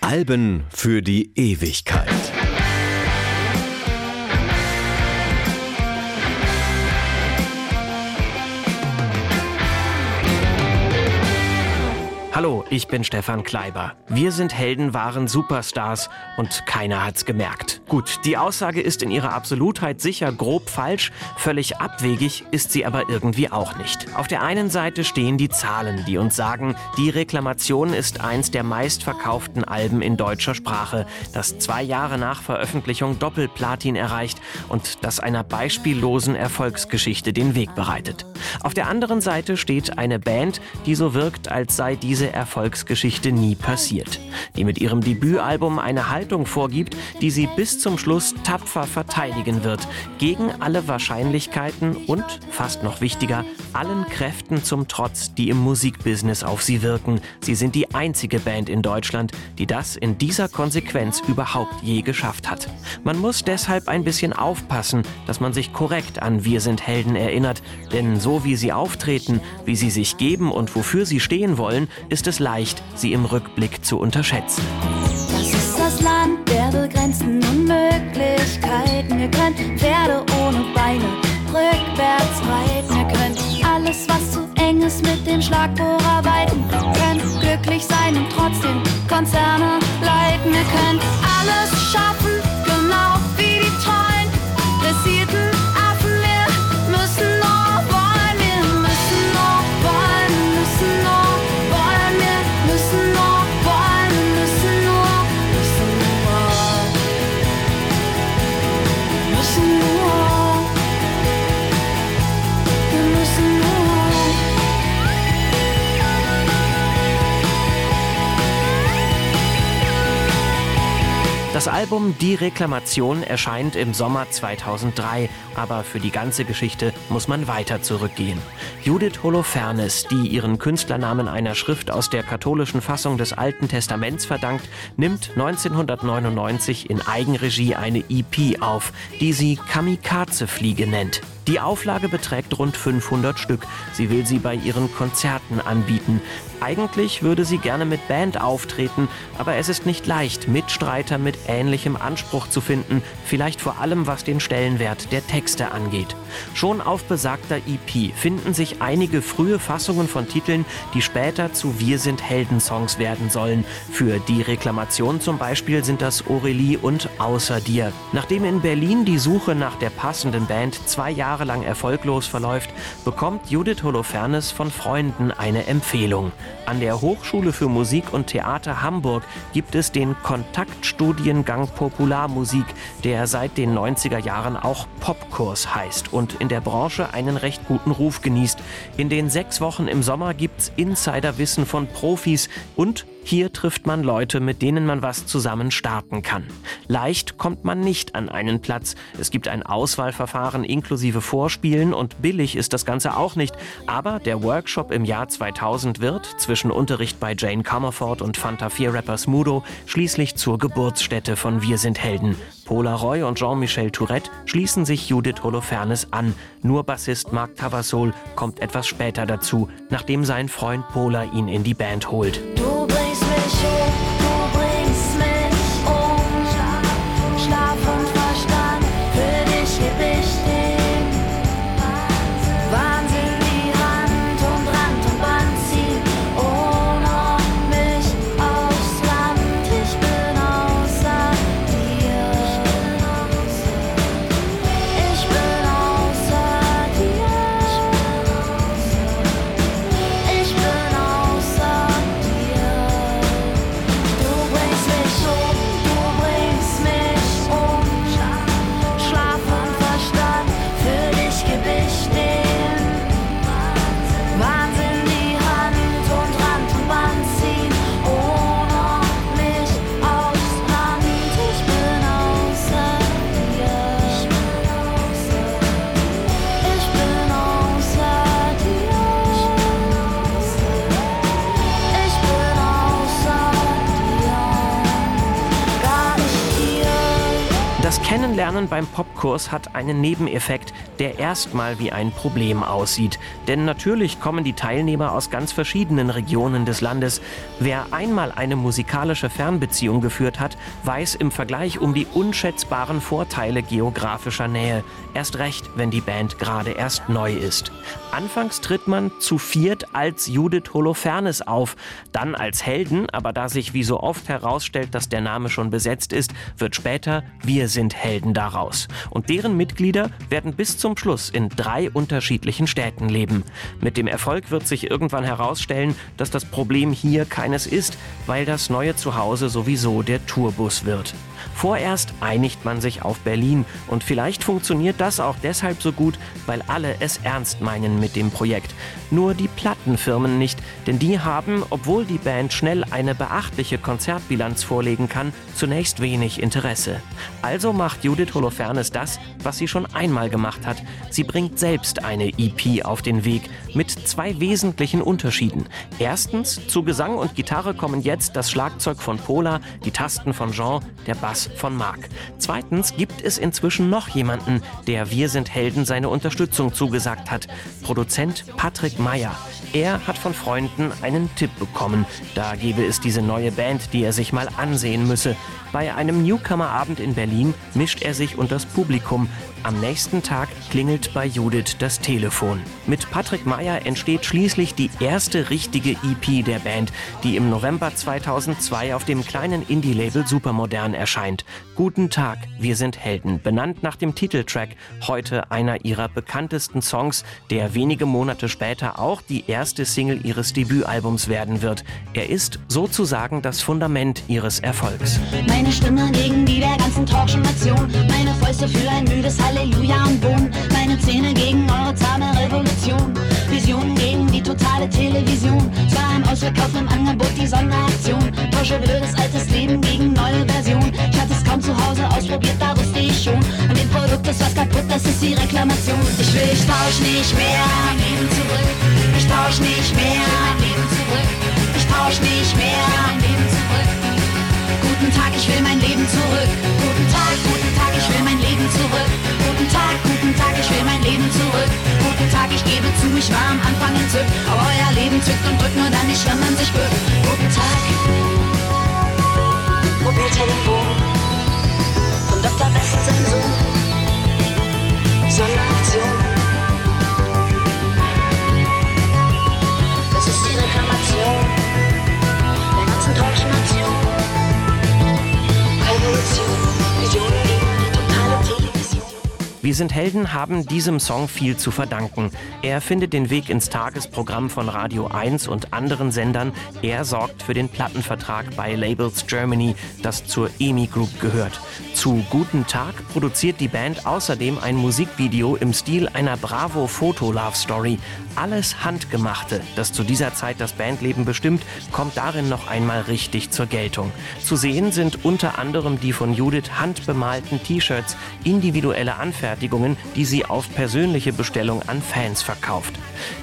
Alben für die Ewigkeit. Hallo, ich bin Stefan Kleiber. Wir sind Helden waren Superstars und keiner hat's gemerkt. Gut, die Aussage ist in ihrer Absolutheit sicher grob falsch, völlig abwegig ist sie aber irgendwie auch nicht. Auf der einen Seite stehen die Zahlen, die uns sagen, die Reklamation ist eins der meistverkauften Alben in deutscher Sprache, das zwei Jahre nach Veröffentlichung Doppelplatin erreicht und das einer beispiellosen Erfolgsgeschichte den Weg bereitet. Auf der anderen Seite steht eine Band, die so wirkt, als sei diese Erfolgsgeschichte nie passiert. Die mit ihrem Debütalbum eine Haltung vorgibt, die sie bis zum Schluss tapfer verteidigen wird, gegen alle Wahrscheinlichkeiten und, fast noch wichtiger, allen Kräften zum Trotz, die im Musikbusiness auf sie wirken. Sie sind die einzige Band in Deutschland, die das in dieser Konsequenz überhaupt je geschafft hat. Man muss deshalb ein bisschen aufpassen, dass man sich korrekt an Wir sind Helden erinnert, denn so wie sie auftreten, wie sie sich geben und wofür sie stehen wollen, ist es leicht, sie im Rückblick zu unterschätzen. Das ist das Land der begrenzten Unmöglichkeiten. Wir können Pferde ohne Beine rückwärts reiten. Wir können alles, was zu eng ist, mit dem Schlagbohrer weiten. Wir können glücklich sein und trotzdem Konzerne leiten. Wir können alles schaffen, Das Album Die Reklamation erscheint im Sommer 2003, aber für die ganze Geschichte muss man weiter zurückgehen. Judith Holofernes, die ihren Künstlernamen einer Schrift aus der katholischen Fassung des Alten Testaments verdankt, nimmt 1999 in Eigenregie eine EP auf, die sie Kamikaze-Fliege nennt. Die Auflage beträgt rund 500 Stück. Sie will sie bei ihren Konzerten anbieten. Eigentlich würde sie gerne mit Band auftreten, aber es ist nicht leicht, Mitstreiter mit ähnlichem Anspruch zu finden, vielleicht vor allem was den Stellenwert der Texte angeht. Schon auf besagter EP finden sich einige frühe Fassungen von Titeln, die später zu Wir sind Helden-Songs werden sollen. Für die Reklamation zum Beispiel sind das Aurelie und Außer dir. Nachdem in Berlin die Suche nach der passenden Band zwei Jahre lang erfolglos verläuft, bekommt Judith Holofernes von Freunden eine Empfehlung. An der Hochschule für Musik und Theater Hamburg gibt es den Kontaktstudiengang Popularmusik, der seit den 90er Jahren auch Popkurs heißt und in der Branche einen recht guten Ruf genießt. In den sechs Wochen im Sommer gibt's Insiderwissen von Profis und hier trifft man Leute, mit denen man was zusammen starten kann. Leicht kommt man nicht an einen Platz. Es gibt ein Auswahlverfahren inklusive Vorspielen und billig ist das Ganze auch nicht. Aber der Workshop im Jahr 2000 wird, zwischen Unterricht bei Jane Comerford und Fanta 4 Rapper Smudo, schließlich zur Geburtsstätte von Wir sind Helden. Paula Roy und Jean-Michel Tourette schließen sich Judith Holofernes an. Nur Bassist Marc Tavassol kommt etwas später dazu, nachdem sein Freund Pola ihn in die Band holt. Du bringst mich um, Kennenlernen beim Popkurs hat einen Nebeneffekt, der erstmal wie ein Problem aussieht. Denn natürlich kommen die Teilnehmer aus ganz verschiedenen Regionen des Landes. Wer einmal eine musikalische Fernbeziehung geführt hat, weiß im Vergleich um die unschätzbaren Vorteile geografischer Nähe. Erst recht, wenn die Band gerade erst neu ist. Anfangs tritt man zu viert als Judith Holofernes auf, dann als Helden, aber da sich wie so oft herausstellt, dass der Name schon besetzt ist, wird später Wir sind Helden daraus. Und deren Mitglieder werden bis zum Schluss in drei unterschiedlichen Städten leben. Mit dem Erfolg wird sich irgendwann herausstellen, dass das Problem hier keines ist, weil das neue Zuhause sowieso der Tourbus wird. Vorerst einigt man sich auf Berlin und vielleicht funktioniert das auch deshalb so gut, weil alle es ernst meinen mit dem Projekt. Nur die Plattenfirmen nicht, denn die haben, obwohl die Band schnell eine beachtliche Konzertbilanz vorlegen kann, zunächst wenig Interesse. Also macht Judith Holofernes das, was sie schon einmal gemacht hat. Sie bringt selbst eine EP auf den Weg mit zwei wesentlichen Unterschieden. Erstens, zu Gesang und Gitarre kommen jetzt das Schlagzeug von Pola, die Tasten von Jean, der Bass Von Marc. Zweitens gibt es inzwischen noch jemanden, der Wir sind Helden seine Unterstützung zugesagt hat. Produzent Patrick Meyer. Er hat von Freunden einen Tipp bekommen. Da gebe es diese neue Band, die er sich mal ansehen müsse. Bei einem Newcomer-Abend in Berlin mischt er sich unter das Publikum. Am nächsten Tag klingelt bei Judith das Telefon. Mit Patrick Meyer entsteht schließlich die erste richtige EP der Band, die im November 2002 auf dem kleinen Indie-Label Supermodern erscheint. Guten Tag, wir sind Helden, benannt nach dem Titeltrack, heute einer ihrer bekanntesten Songs, der wenige Monate später auch die erste Single ihres Debütalbums werden wird. Er ist sozusagen das Fundament ihres Erfolgs. Meine Stimme gegen die der ganzen Talkshow-Nation. Meine Fäuste für ein müdes Halleluja und Bohnen. Meine Zähne gegen eure zahme Revolution. Visionen gegen die totale Television. Zwar im Ausverkauf im Angebot die Sonderaktion. Tausche blödes altes Leben gegen neue Version. Ich hatte es kaum zu Hause ausprobiert, da wusste ich schon. An dem Produkt ist was kaputt, das ist die Reklamation. Ich will, ich tausch nicht mehr. Mein Leben zurück. Ich tausch nicht mehr. Mein Leben zurück. Ich tausch nicht mehr. Mein Leben zurück. Guten Tag, ich will mein Leben zurück. Guten Tag, guten Tag, ich will mein Leben zurück. Guten Tag, guten Tag, ich will mein Leben zurück. Guten Tag, ich gebe zu, ich war am Anfang entzückt. Aber euer Leben zückt und drückt nur dann nicht, wenn man sich bückt. Guten Tag. Wir sind Helden haben diesem Song viel zu verdanken. Er findet den Weg ins Tagesprogramm von Radio 1 und anderen Sendern. Er sorgt für den Plattenvertrag bei Labels Germany, das zur EMI Group gehört. Zu Guten Tag produziert die Band außerdem ein Musikvideo im Stil einer Bravo Foto Love Story. Alles Handgemachte, das zu dieser Zeit das Bandleben bestimmt, kommt darin noch einmal richtig zur Geltung. Zu sehen sind unter anderem die von Judith handbemalten T-Shirts, individuelle Anfertigungen, die sie auf persönliche Bestellung an Fans verkauft.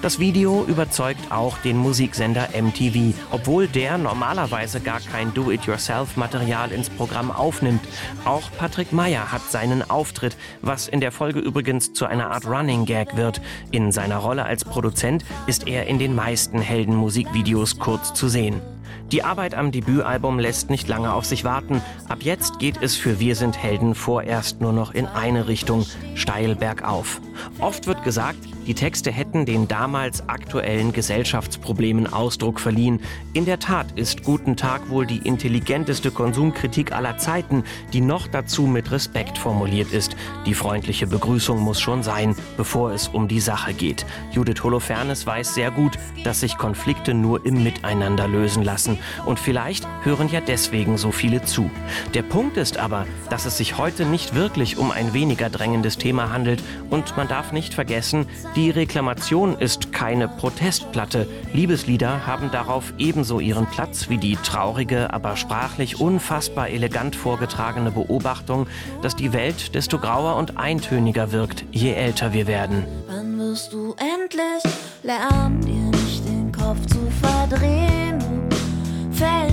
Das Video überzeugt auch den Musiksender MTV, obwohl der normalerweise gar kein Do-it-yourself-Material ins Programm aufnimmt. Auch Patrick Meyer hat seinen Auftritt, was in der Folge übrigens zu einer Art Running Gag wird. In seiner Rolle als Produzent ist er in den meisten Heldenmusikvideos kurz zu sehen. Die Arbeit am Debütalbum lässt nicht lange auf sich warten. Ab jetzt geht es für Wir sind Helden vorerst nur noch in eine Richtung, steil bergauf. Oft wird gesagt, die Texte hätten den damals aktuellen Gesellschaftsproblemen Ausdruck verliehen. In der Tat ist Guten Tag wohl die intelligenteste Konsumkritik aller Zeiten, die noch dazu mit Respekt formuliert ist. Die freundliche Begrüßung muss schon sein, bevor es um die Sache geht. Judith Holofernes weiß sehr gut, dass sich Konflikte nur im Miteinander lösen lassen. Und vielleicht hören ja deswegen so viele zu. Der Punkt ist aber, dass es sich heute nicht wirklich um ein weniger drängendes Thema handelt und man darf nicht vergessen, die Reklamation ist keine Protestplatte. Liebeslieder haben darauf ebenso ihren Platz wie die traurige, aber sprachlich unfassbar elegant vorgetragene Beobachtung, dass die Welt desto grauer und eintöniger wirkt, je älter wir werden. Wann wirst du endlich lernen, dir nicht den Kopf zu verdrehen? Du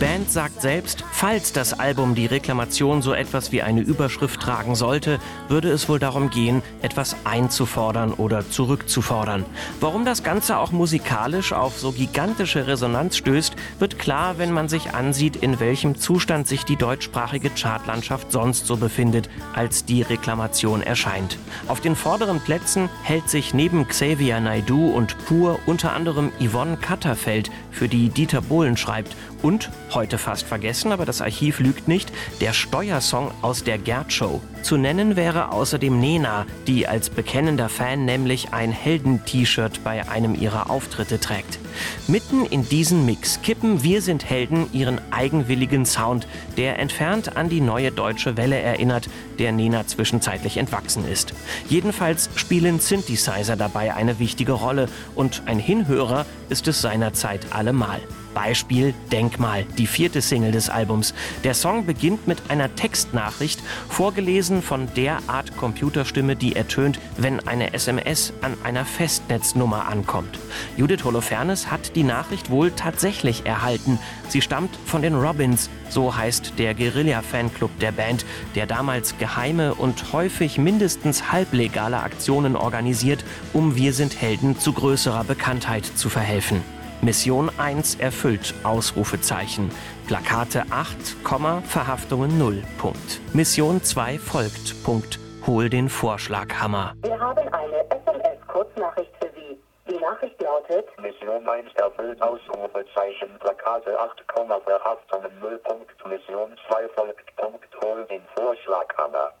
Die Band sagt selbst, falls das Album die Reklamation so etwas wie eine Überschrift tragen sollte, würde es wohl darum gehen, etwas einzufordern oder zurückzufordern. Warum das Ganze auch musikalisch auf so gigantische Resonanz stößt, wird klar, wenn man sich ansieht, in welchem Zustand sich die deutschsprachige Chartlandschaft sonst so befindet, als die Reklamation erscheint. Auf den vorderen Plätzen hält sich neben Xavier Naidu und Pur unter anderem Yvonne Katterfeld, für die Dieter Bohlen schreibt und, heute fast vergessen, aber das Archiv lügt nicht, der Steuersong aus der Gerd Show. Zu nennen wäre außerdem Nena, die als bekennender Fan nämlich ein Helden-T-Shirt bei einem ihrer Auftritte trägt. Mitten in diesen Mix kippen Wir sind Helden ihren eigenwilligen Sound, der entfernt an die neue deutsche Welle erinnert, der Nena zwischenzeitlich entwachsen ist. Jedenfalls spielen Synthesizer dabei eine wichtige Rolle und ein Hinhörer ist es seinerzeit allemal. Beispiel Denkmal, die vierte Single des Albums. Der Song beginnt mit einer Textnachricht, vorgelesen von der Art Computerstimme, die ertönt, wenn eine SMS an einer Festnetznummer ankommt. Judith Holofernes hat die Nachricht wohl tatsächlich erhalten. Sie stammt von den Robins, so heißt der Guerilla-Fanclub der Band, der damals geheime und häufig mindestens halblegale Aktionen organisiert, um Wir sind Helden zu größerer Bekanntheit zu verhelfen. Mission 1 erfüllt, Ausrufezeichen. Plakate 8, Verhaftungen 0, Punkt. Mission 2 folgt, Punkt. Hol den Vorschlaghammer. Wir haben eine SMS-Kurznachricht für Sie. Die Nachricht lautet Mission 1 erfüllt, Ausrufezeichen, Plakate 8, Verhaftungen 0, Punkt. Mission 2 folgt, Punkt. Hol den Vorschlaghammer.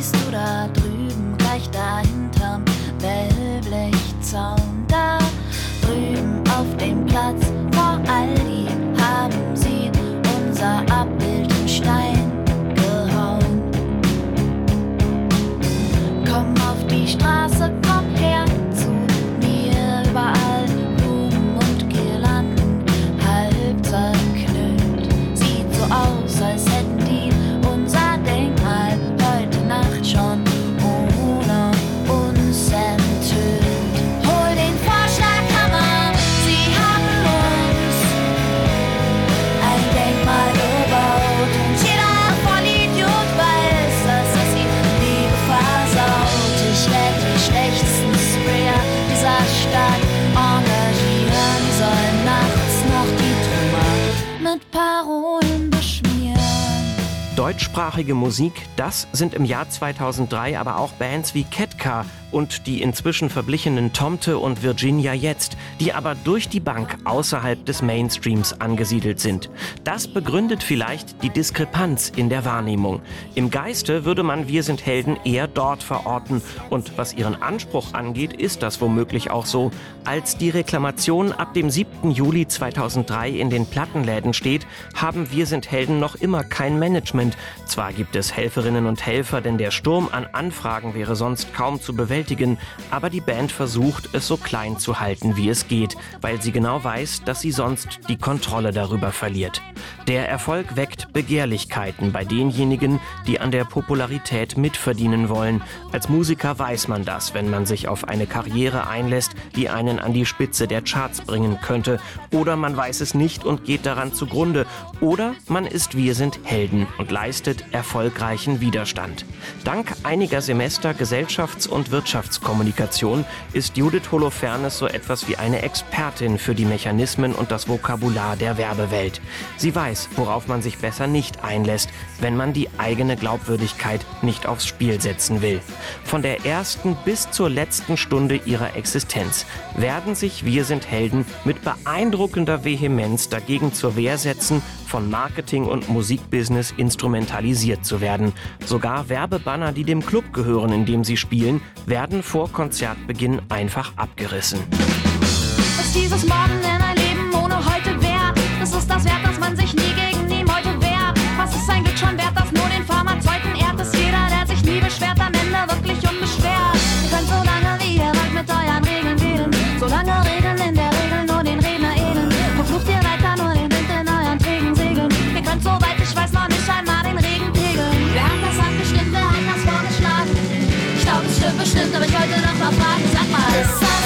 Siehst du da drüben, gleich dahinterm Wellblechzaun? Deutschsprachige Musik, das sind im Jahr 2003 aber auch Bands wie Ketka und die inzwischen verblichenen Tomte und Virginia Jetzt, die aber durch die Bank außerhalb des Mainstreams angesiedelt sind. Das begründet vielleicht die Diskrepanz in der Wahrnehmung. Im Geiste würde man Wir sind Helden eher dort verorten und was ihren Anspruch angeht, ist das womöglich auch so. Als die Reklamation ab dem 7. Juli 2003 in den Plattenläden steht, haben Wir sind Helden noch immer kein Management. Zwar gibt es Helferinnen und Helfer, denn der Sturm an Anfragen wäre sonst kaum zu bewältigen, aber die Band versucht, es so klein zu halten, wie es geht, weil sie genau weiß, dass sie sonst die Kontrolle darüber verliert. Der Erfolg weckt Begehrlichkeiten bei denjenigen, die an der Popularität mitverdienen wollen. Als Musiker weiß man das, wenn man sich auf eine Karriere einlässt, die einen an die Spitze der Charts bringen könnte. Oder man weiß es nicht und geht daran zugrunde. Oder man ist Wir sind Helden und leistet erfolgreichen Widerstand. Dank einiger Semester Gesellschafts- und Wirtschaftskommunikation ist Judith Holofernes so etwas wie eine Expertin für die Mechanismen und das Vokabular der Werbewelt. Sie weiß, worauf man sich besser nicht einlässt, wenn man die eigene Glaubwürdigkeit nicht aufs Spiel setzen will. Von der ersten bis zur letzten Stunde ihrer Existenz werden sich Wir sind Helden mit beeindruckender Vehemenz dagegen zur Wehr setzen, von Marketing und Musikbusiness instrumentalisiert zu werden. Sogar Werbebanner, die dem Club gehören, in dem sie spielen, werden vor Konzertbeginn einfach abgerissen. Was dieses Morgen in ein Leben ohne heute das ist das wert, dass man sich nie Yes.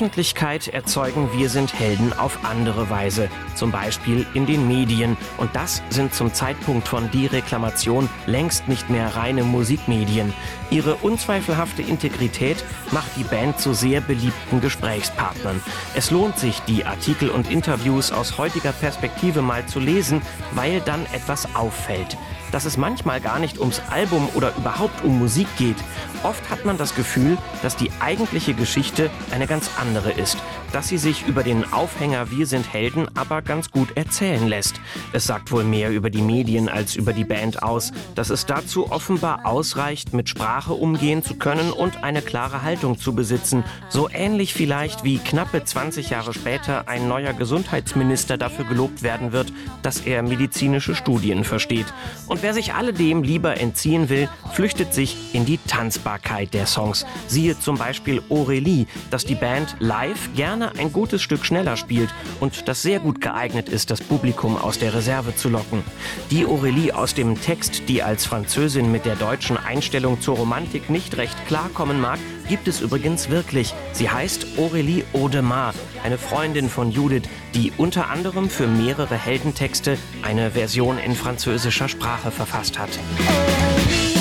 Öffentlichkeit erzeugen Wir sind Helden auf andere Weise, zum Beispiel in den Medien. Und das sind zum Zeitpunkt von Dereklamation längst nicht mehr reine Musikmedien. Ihre unzweifelhafte Integrität macht die Band zu sehr beliebten Gesprächspartnern. Es lohnt sich, die Artikel und Interviews aus heutiger Perspektive mal zu lesen, weil dann etwas auffällt dass es manchmal gar nicht ums Album oder überhaupt um Musik geht. Oft hat man das Gefühl, dass die eigentliche Geschichte eine ganz andere ist, dass sie sich über den Aufhänger Wir sind Helden aber ganz gut erzählen lässt. Es sagt wohl mehr über die Medien als über die Band aus, dass es dazu offenbar ausreicht, mit Sprache umgehen zu können und eine klare Haltung zu besitzen. So ähnlich vielleicht wie knappe 20 Jahre später ein neuer Gesundheitsminister dafür gelobt werden wird, dass er medizinische Studien versteht. Und wer sich alledem lieber entziehen will, flüchtet sich in die Tanzbarkeit der Songs. Siehe zum Beispiel Aurelie, dass die Band live gerne ein gutes Stück schneller spielt und das sehr gut geeignet ist, das Publikum aus der Reserve zu locken. Die Aurelie aus dem Text, die als Französin mit der deutschen Einstellung zur Romantik nicht recht klarkommen mag, gibt es übrigens wirklich. Sie heißt Aurélie Audemars, eine Freundin von Judith, die unter anderem für mehrere Heldentexte eine Version in französischer Sprache verfasst hat. Aurélie,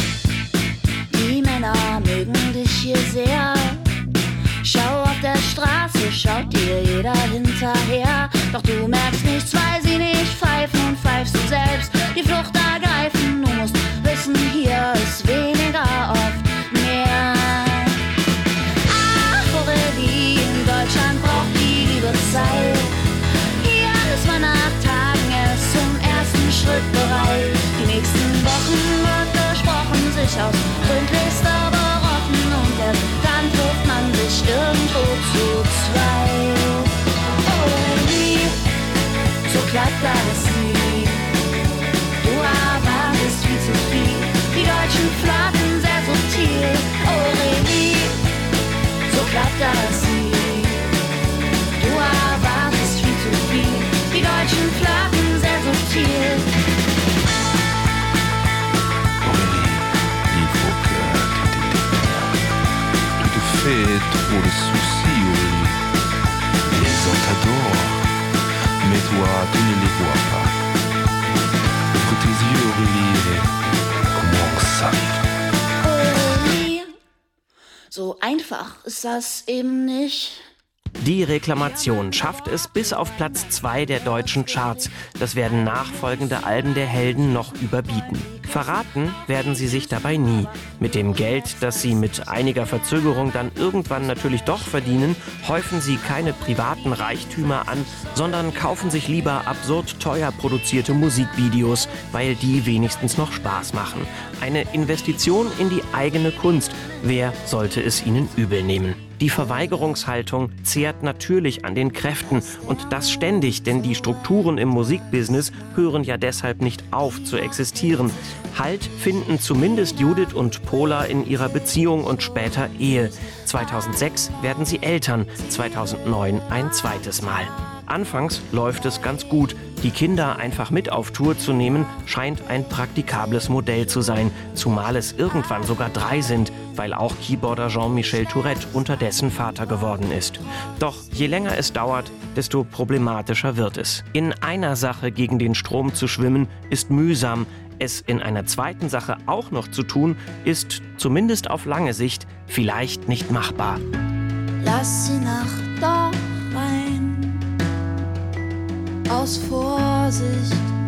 die Männer mögen dich hier sehr. Schau auf der Straße, schaut dir jeder hinterher. Doch du Aurelie, so einfach ist das eben nicht. Die Reklamation schafft es bis auf Platz 2 der deutschen Charts. Das werden nachfolgende Alben der Helden noch überbieten. Verraten werden sie sich dabei nie. Mit dem Geld, das sie mit einiger Verzögerung dann irgendwann natürlich doch verdienen, häufen sie keine privaten Reichtümer an, sondern kaufen sich lieber absurd teuer produzierte Musikvideos, weil die wenigstens noch Spaß machen. Eine Investition in die eigene Kunst. Wer sollte es ihnen übel nehmen? Die Verweigerungshaltung zehrt natürlich an den Kräften und das ständig, denn die Strukturen im Musikbusiness hören ja deshalb nicht auf zu existieren. Halt finden zumindest Judith und Pola in ihrer Beziehung und später Ehe. 2006 werden sie Eltern, 2009 ein zweites Mal. Anfangs läuft es ganz gut. Die Kinder einfach mit auf Tour zu nehmen, scheint ein praktikables Modell zu sein, zumal es irgendwann sogar drei sind, weil auch Keyboarder Jean-Michel Tourette unterdessen Vater geworden ist. Doch je länger es dauert, desto problematischer wird es. In einer Sache gegen den Strom zu schwimmen, ist mühsam. Es in einer zweiten Sache auch noch zu tun, ist zumindest auf lange Sicht vielleicht nicht machbar. Lass die Nacht doch rein. Aus Vorsicht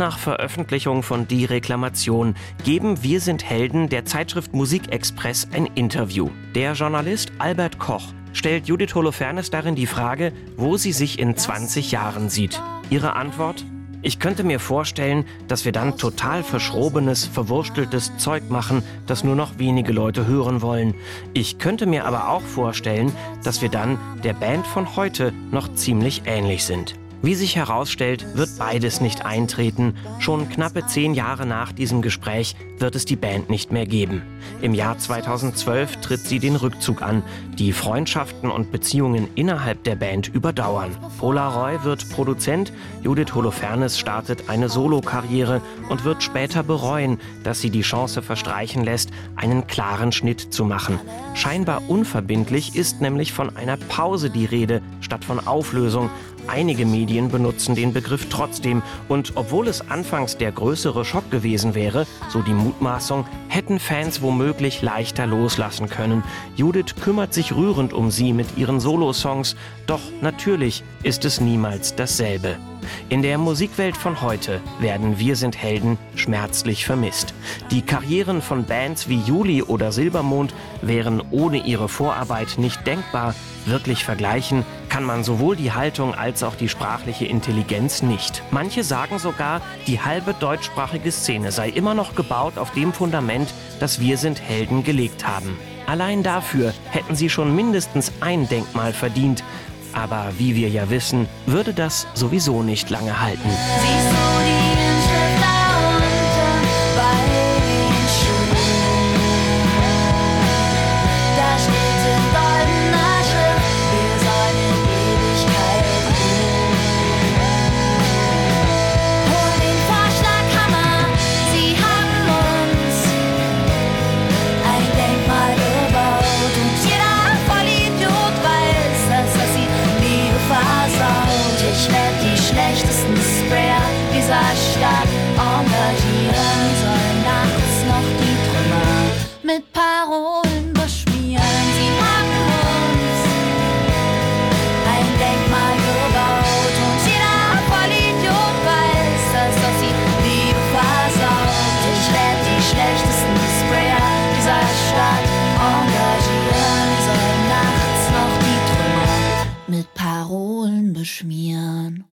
nach Veröffentlichung von Die Reklamation geben Wir sind Helden der Zeitschrift Musikexpress ein Interview. Der Journalist Albert Koch stellt Judith Holofernes darin die Frage, wo sie sich in 20 Jahren sieht. Ihre Antwort? Ich könnte mir vorstellen, dass wir dann total verschrobenes, verwursteltes Zeug machen, das nur noch wenige Leute hören wollen. Ich könnte mir aber auch vorstellen, dass wir dann der Band von heute noch ziemlich ähnlich sind. Wie sich herausstellt, wird beides nicht eintreten. Schon knappe zehn Jahre nach diesem Gespräch wird es die Band nicht mehr geben. Im Jahr 2012 tritt sie den Rückzug an. Die Freundschaften und Beziehungen innerhalb der Band überdauern. Pola Roy wird Produzent, Judith Holofernes startet eine Solokarriere und wird später bereuen, dass sie die Chance verstreichen lässt, einen klaren Schnitt zu machen. Scheinbar unverbindlich ist nämlich von einer Pause die Rede statt von Auflösung. Einige Medien benutzen den Begriff trotzdem und obwohl es anfangs der größere Schock gewesen wäre, so die Mutmaßung, hätten Fans womöglich leichter loslassen können. Judith kümmert sich rührend um sie mit ihren Solosongs, doch natürlich ist es niemals dasselbe. In der Musikwelt von heute werden Wir sind Helden schmerzlich vermisst. Die Karrieren von Bands wie Juli oder Silbermond wären ohne ihre Vorarbeit nicht denkbar. Wirklich vergleichen kann man sowohl die Haltung als auch die sprachliche Intelligenz nicht. Manche sagen sogar, die halbe deutschsprachige Szene sei immer noch gebaut auf dem Fundament, das Wir sind Helden gelegt haben. Allein dafür hätten sie schon mindestens ein Denkmal verdient. Aber wie wir ja wissen, würde das sowieso nicht lange halten.